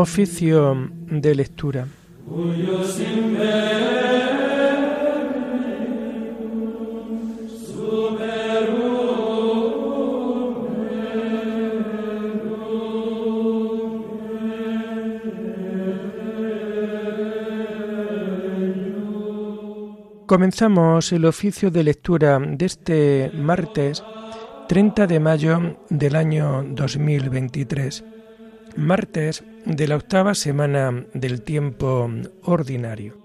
Oficio de lectura. Comenzamos el oficio de lectura de este martes 30 de mayo del año 2023, martes de la octava semana del tiempo ordinario.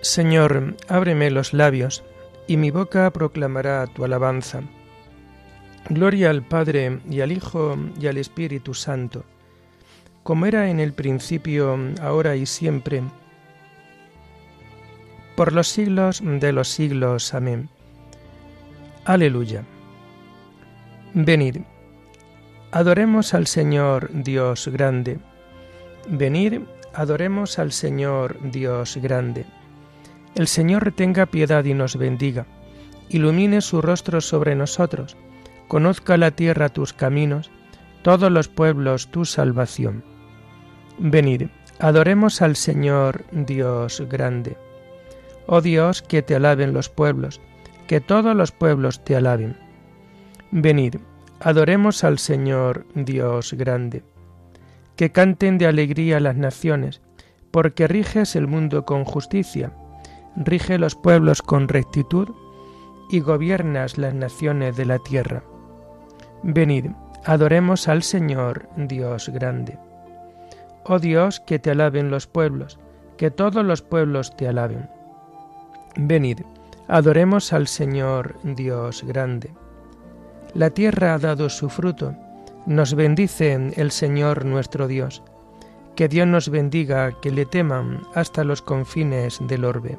Señor, ábreme los labios, y mi boca proclamará tu alabanza. Gloria al Padre y al Hijo y al Espíritu Santo, como era en el principio, ahora y siempre, por los siglos de los siglos. Amén. Aleluya. Venid, adoremos al Señor Dios grande. Venid, adoremos al Señor Dios grande. El Señor tenga piedad y nos bendiga, ilumine su rostro sobre nosotros, conozca la tierra tus caminos, todos los pueblos tu salvación. Venid, adoremos al Señor Dios grande. Oh Dios, que te alaben los pueblos, que todos los pueblos te alaben. Venid, adoremos al Señor Dios grande. Que canten de alegría las naciones, porque riges el mundo con justicia rige los pueblos con rectitud y gobiernas las naciones de la tierra. Venid, adoremos al Señor Dios grande. Oh Dios, que te alaben los pueblos, que todos los pueblos te alaben. Venid, adoremos al Señor Dios grande. La tierra ha dado su fruto, nos bendice el Señor nuestro Dios. Que Dios nos bendiga, que le teman hasta los confines del orbe.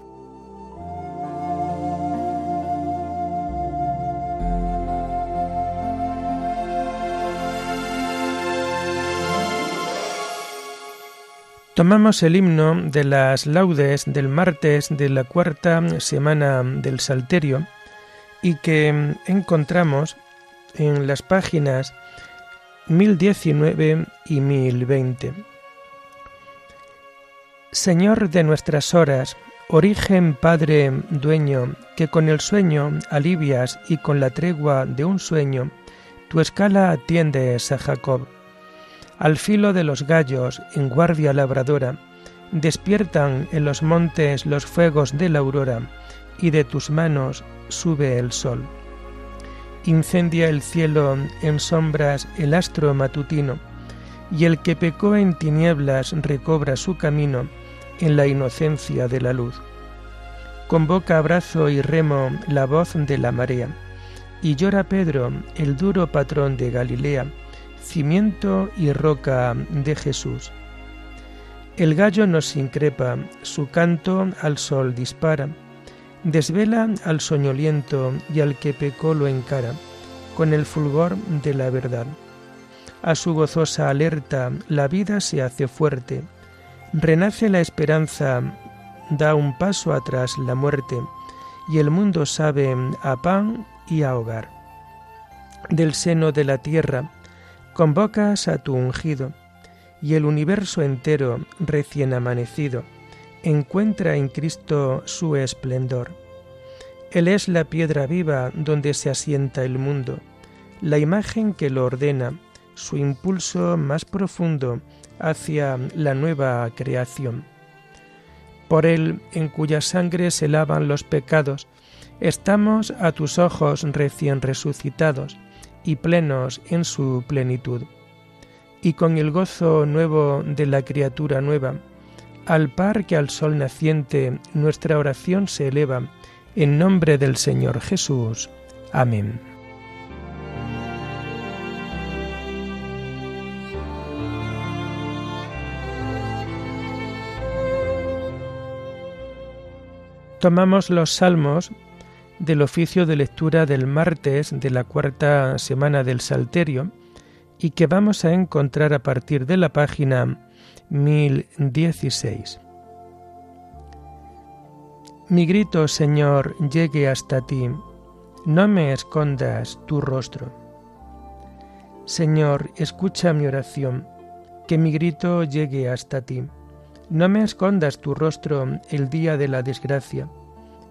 Tomamos el himno de las laudes del martes de la cuarta semana del Salterio y que encontramos en las páginas 1019 y 1020. Señor de nuestras horas, origen Padre dueño, que con el sueño alivias y con la tregua de un sueño, tu escala atiendes a Jacob al filo de los gallos, en guardia labradora, despiertan en los montes los fuegos de la aurora, y de tus manos sube el sol. Incendia el cielo en sombras el astro matutino, y el que pecó en tinieblas recobra su camino en la inocencia de la luz. Convoca abrazo y remo la voz de la marea, y llora Pedro, el duro patrón de Galilea, cimiento y roca de Jesús. El gallo nos increpa, su canto al sol dispara, desvela al soñoliento y al que pecó lo encara, con el fulgor de la verdad. A su gozosa alerta la vida se hace fuerte, renace la esperanza, da un paso atrás la muerte, y el mundo sabe a pan y a hogar. Del seno de la tierra, Convocas a tu ungido, y el universo entero, recién amanecido, encuentra en Cristo su esplendor. Él es la piedra viva donde se asienta el mundo, la imagen que lo ordena, su impulso más profundo hacia la nueva creación. Por Él, en cuya sangre se lavan los pecados, estamos a tus ojos recién resucitados, y plenos en su plenitud. Y con el gozo nuevo de la criatura nueva, al par que al sol naciente, nuestra oración se eleva, en nombre del Señor Jesús. Amén. Tomamos los salmos del oficio de lectura del martes de la cuarta semana del Salterio y que vamos a encontrar a partir de la página 1016. Mi grito, Señor, llegue hasta ti, no me escondas tu rostro. Señor, escucha mi oración, que mi grito llegue hasta ti. No me escondas tu rostro el día de la desgracia.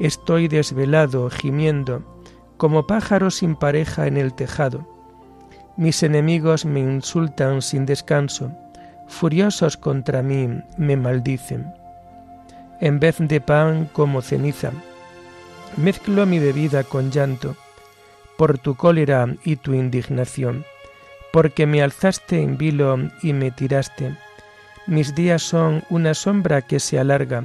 Estoy desvelado, gimiendo, como pájaro sin pareja en el tejado. Mis enemigos me insultan sin descanso, furiosos contra mí me maldicen. En vez de pan como ceniza, mezclo mi bebida con llanto, por tu cólera y tu indignación, porque me alzaste en vilo y me tiraste mis días son una sombra que se alarga,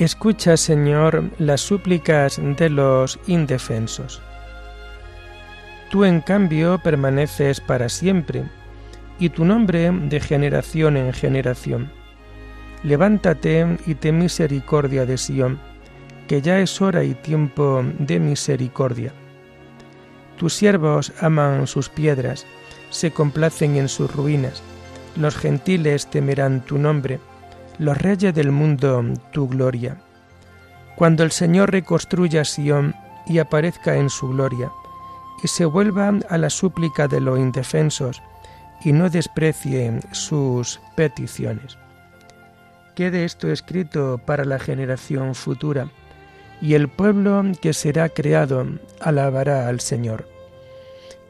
Escucha, Señor, las súplicas de los indefensos. Tú, en cambio, permaneces para siempre, y tu nombre de generación en generación. Levántate y ten misericordia de Sión, que ya es hora y tiempo de misericordia. Tus siervos aman sus piedras, se complacen en sus ruinas, los gentiles temerán tu nombre, los reyes del mundo tu gloria. Cuando el Señor reconstruya Sión y aparezca en su gloria, y se vuelva a la súplica de los indefensos, y no desprecie sus peticiones. Quede esto escrito para la generación futura, y el pueblo que será creado alabará al Señor.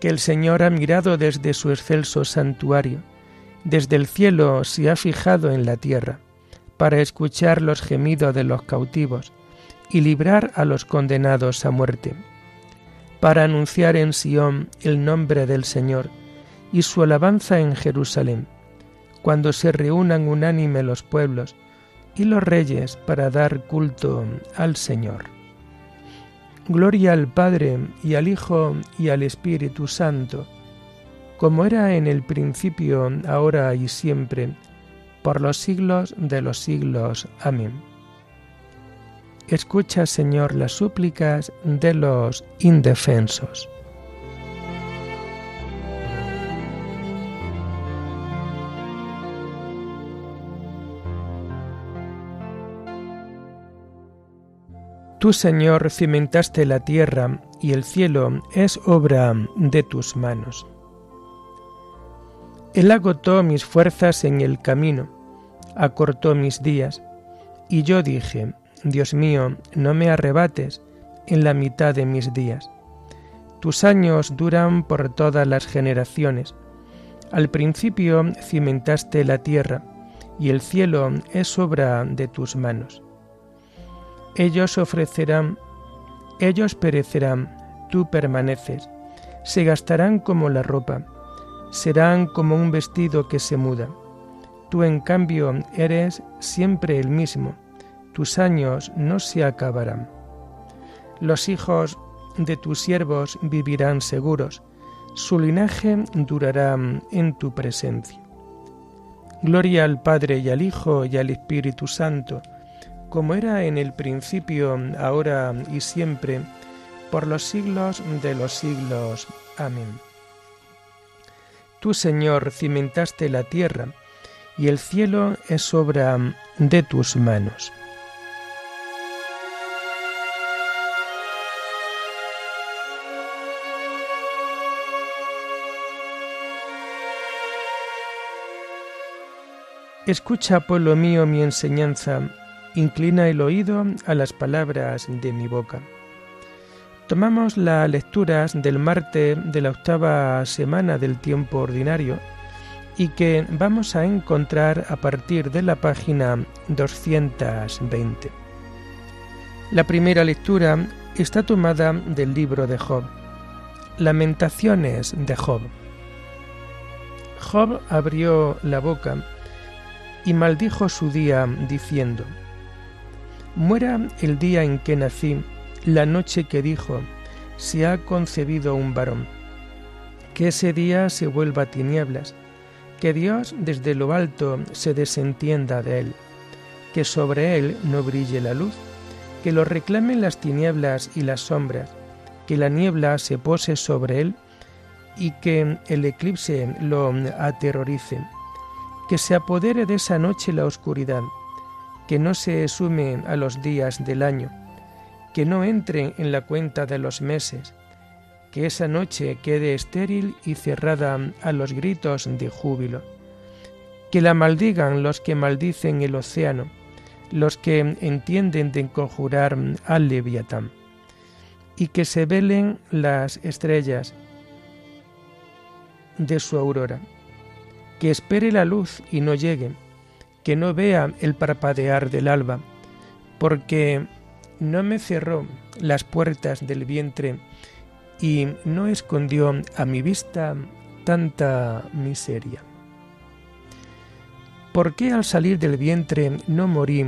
Que el Señor ha mirado desde su excelso santuario, desde el cielo se ha fijado en la tierra para escuchar los gemidos de los cautivos y librar a los condenados a muerte, para anunciar en Sión el nombre del Señor y su alabanza en Jerusalén, cuando se reúnan unánime los pueblos y los reyes para dar culto al Señor. Gloria al Padre y al Hijo y al Espíritu Santo, como era en el principio, ahora y siempre, por los siglos de los siglos. Amén. Escucha, Señor, las súplicas de los indefensos. Tú, Señor, cimentaste la tierra y el cielo es obra de tus manos. Él agotó mis fuerzas en el camino, acortó mis días, y yo dije, Dios mío, no me arrebates en la mitad de mis días. Tus años duran por todas las generaciones. Al principio cimentaste la tierra, y el cielo es obra de tus manos. Ellos ofrecerán, ellos perecerán, tú permaneces, se gastarán como la ropa serán como un vestido que se muda. Tú en cambio eres siempre el mismo, tus años no se acabarán. Los hijos de tus siervos vivirán seguros, su linaje durará en tu presencia. Gloria al Padre y al Hijo y al Espíritu Santo, como era en el principio, ahora y siempre, por los siglos de los siglos. Amén. Tú, Señor, cimentaste la tierra, y el cielo es obra de tus manos. Escucha, pueblo mío, mi enseñanza, inclina el oído a las palabras de mi boca. Tomamos las lecturas del martes de la octava semana del tiempo ordinario y que vamos a encontrar a partir de la página 220. La primera lectura está tomada del libro de Job. Lamentaciones de Job. Job abrió la boca y maldijo su día, diciendo, Muera el día en que nací, la noche que dijo, se ha concebido un varón, que ese día se vuelva tinieblas, que Dios desde lo alto se desentienda de él, que sobre él no brille la luz, que lo reclamen las tinieblas y las sombras, que la niebla se pose sobre él y que el eclipse lo aterrorice que se apodere de esa noche la oscuridad, que no se sume a los días del año, que no entre en la cuenta de los meses, que esa noche quede estéril y cerrada a los gritos de júbilo, que la maldigan los que maldicen el océano, los que entienden de conjurar al leviatán, y que se velen las estrellas de su aurora. Que espere la luz y no llegue, que no vea el parpadear del alba, porque no me cerró las puertas del vientre y no escondió a mi vista tanta miseria. ¿Por qué al salir del vientre no morí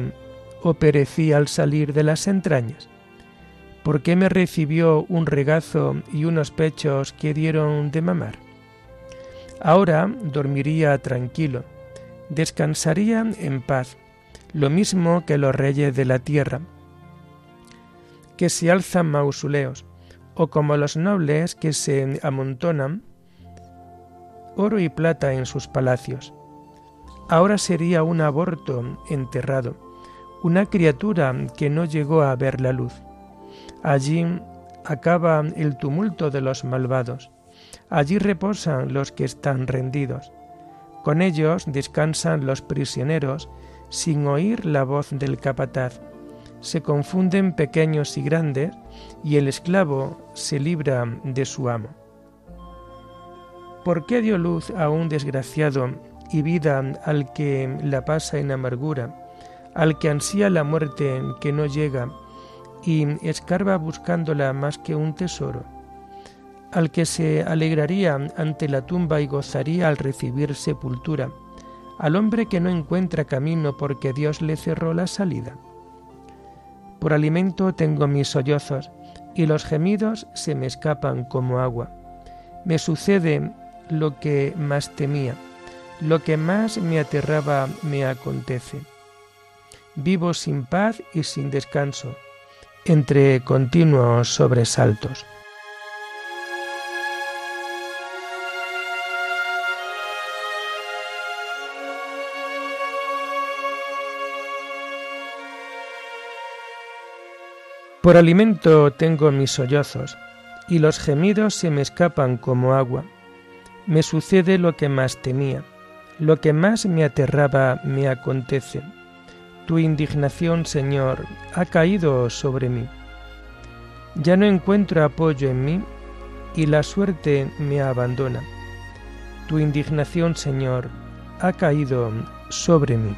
o perecí al salir de las entrañas? ¿Por qué me recibió un regazo y unos pechos que dieron de mamar? Ahora dormiría tranquilo, descansaría en paz, lo mismo que los reyes de la tierra, que se alzan mausoleos, o como los nobles que se amontonan oro y plata en sus palacios. Ahora sería un aborto enterrado, una criatura que no llegó a ver la luz. Allí acaba el tumulto de los malvados Allí reposan los que están rendidos. Con ellos descansan los prisioneros sin oír la voz del capataz. Se confunden pequeños y grandes y el esclavo se libra de su amo. ¿Por qué dio luz a un desgraciado y vida al que la pasa en amargura, al que ansía la muerte que no llega y escarba buscándola más que un tesoro? al que se alegraría ante la tumba y gozaría al recibir sepultura, al hombre que no encuentra camino porque Dios le cerró la salida. Por alimento tengo mis sollozos, y los gemidos se me escapan como agua. Me sucede lo que más temía, lo que más me aterraba me acontece. Vivo sin paz y sin descanso, entre continuos sobresaltos. Por alimento tengo mis sollozos, y los gemidos se me escapan como agua. Me sucede lo que más temía, lo que más me aterraba me acontece. Tu indignación, Señor, ha caído sobre mí. Ya no encuentro apoyo en mí, y la suerte me abandona. Tu indignación, Señor, ha caído sobre mí.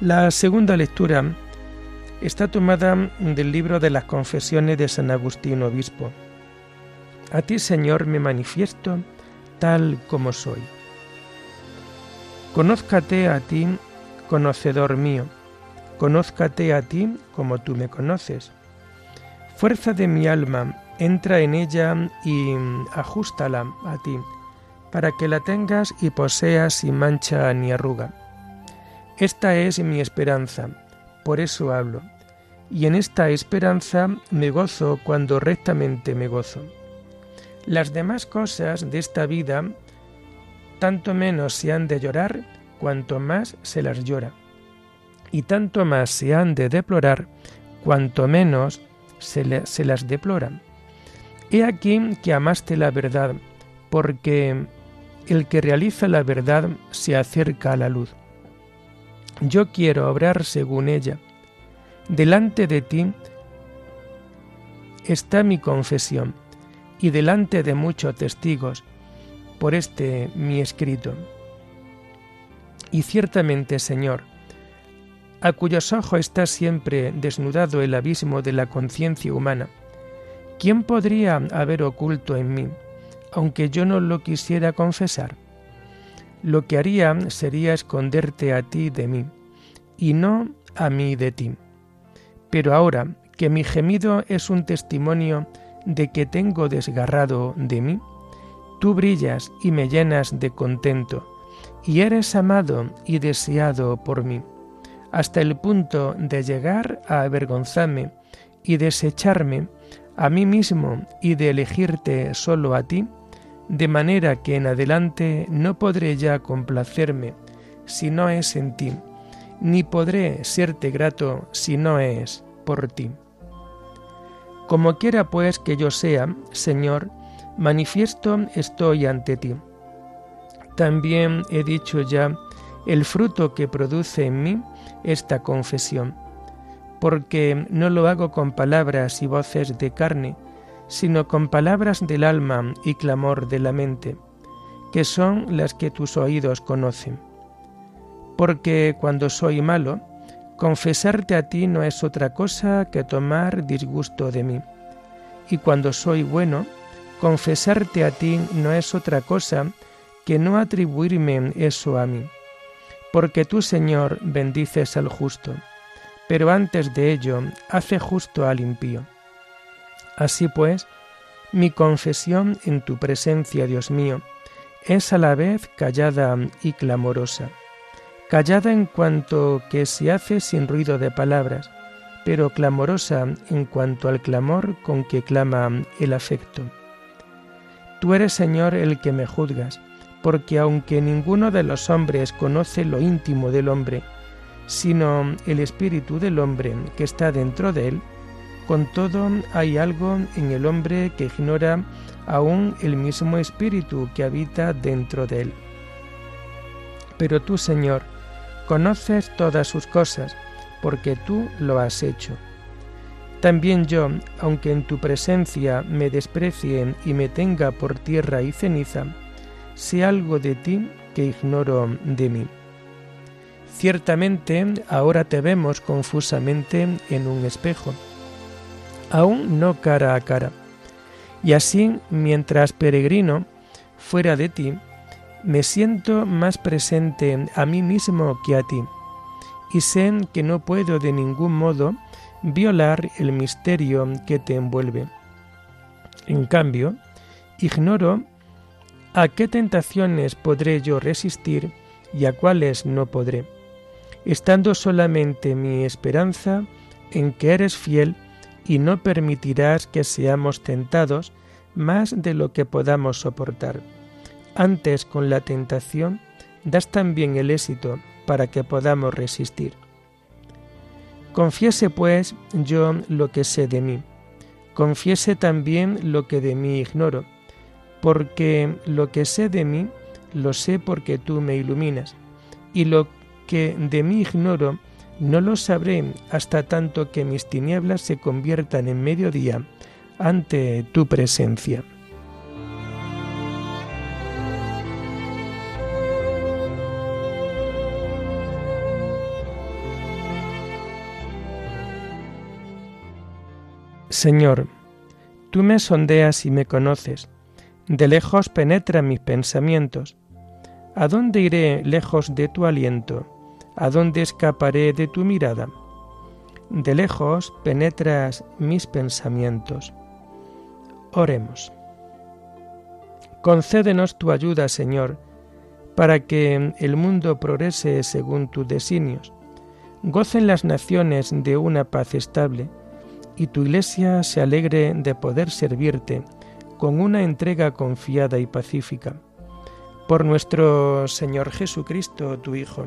La segunda lectura está tomada del libro de las confesiones de San Agustín Obispo. A ti, Señor, me manifiesto tal como soy. Conózcate a ti, conocedor mío, conózcate a ti como tú me conoces. Fuerza de mi alma, entra en ella y ajustala a ti, para que la tengas y poseas sin mancha ni arruga. Esta es mi esperanza, por eso hablo, y en esta esperanza me gozo cuando rectamente me gozo. Las demás cosas de esta vida tanto menos se han de llorar cuanto más se las llora, y tanto más se han de deplorar cuanto menos se, se las deploran. He aquí que amaste la verdad, porque el que realiza la verdad se acerca a la luz. Yo quiero obrar según ella. Delante de ti está mi confesión, y delante de muchos testigos, por este mi escrito. Y ciertamente, Señor, a cuyos ojos está siempre desnudado el abismo de la conciencia humana, ¿quién podría haber oculto en mí, aunque yo no lo quisiera confesar? Lo que haría sería esconderte a ti de mí, y no a mí de ti. Pero ahora que mi gemido es un testimonio de que tengo desgarrado de mí, tú brillas y me llenas de contento, y eres amado y deseado por mí, hasta el punto de llegar a avergonzarme y desecharme a mí mismo y de elegirte solo a ti, de manera que en adelante no podré ya complacerme si no es en ti, ni podré serte grato si no es por ti. Como quiera pues que yo sea, Señor, manifiesto estoy ante ti. También he dicho ya el fruto que produce en mí esta confesión, porque no lo hago con palabras y voces de carne, sino con palabras del alma y clamor de la mente, que son las que tus oídos conocen. Porque cuando soy malo, confesarte a ti no es otra cosa que tomar disgusto de mí. Y cuando soy bueno, confesarte a ti no es otra cosa que no atribuirme eso a mí. Porque tú, Señor, bendices al justo, pero antes de ello hace justo al impío. Así pues, mi confesión en tu presencia, Dios mío, es a la vez callada y clamorosa. Callada en cuanto que se hace sin ruido de palabras, pero clamorosa en cuanto al clamor con que clama el afecto. Tú eres, Señor, el que me juzgas, porque aunque ninguno de los hombres conoce lo íntimo del hombre, sino el espíritu del hombre que está dentro de él, con todo hay algo en el hombre que ignora aún el mismo espíritu que habita dentro de él. Pero tú, Señor, conoces todas sus cosas, porque tú lo has hecho. También yo, aunque en tu presencia me desprecien y me tenga por tierra y ceniza, sé algo de ti que ignoro de mí. Ciertamente ahora te vemos confusamente en un espejo, aún no cara a cara. Y así, mientras peregrino fuera de ti, me siento más presente a mí mismo que a ti, y sé que no puedo de ningún modo violar el misterio que te envuelve. En cambio, ignoro a qué tentaciones podré yo resistir y a cuáles no podré, estando solamente mi esperanza en que eres fiel y no permitirás que seamos tentados más de lo que podamos soportar. Antes con la tentación das también el éxito para que podamos resistir. Confiese pues yo lo que sé de mí, confiese también lo que de mí ignoro, porque lo que sé de mí lo sé porque tú me iluminas, y lo que de mí ignoro no lo sabré hasta tanto que mis tinieblas se conviertan en mediodía ante tu presencia. Señor, tú me sondeas y me conoces, de lejos penetran mis pensamientos. ¿A dónde iré lejos de tu aliento? ¿A dónde escaparé de tu mirada? de lejos penetras mis pensamientos. Oremos. Concédenos tu ayuda, Señor, para que el mundo progrese según tus designios. Gocen las naciones de una paz estable y tu iglesia se alegre de poder servirte con una entrega confiada y pacífica. Por nuestro Señor Jesucristo, tu Hijo,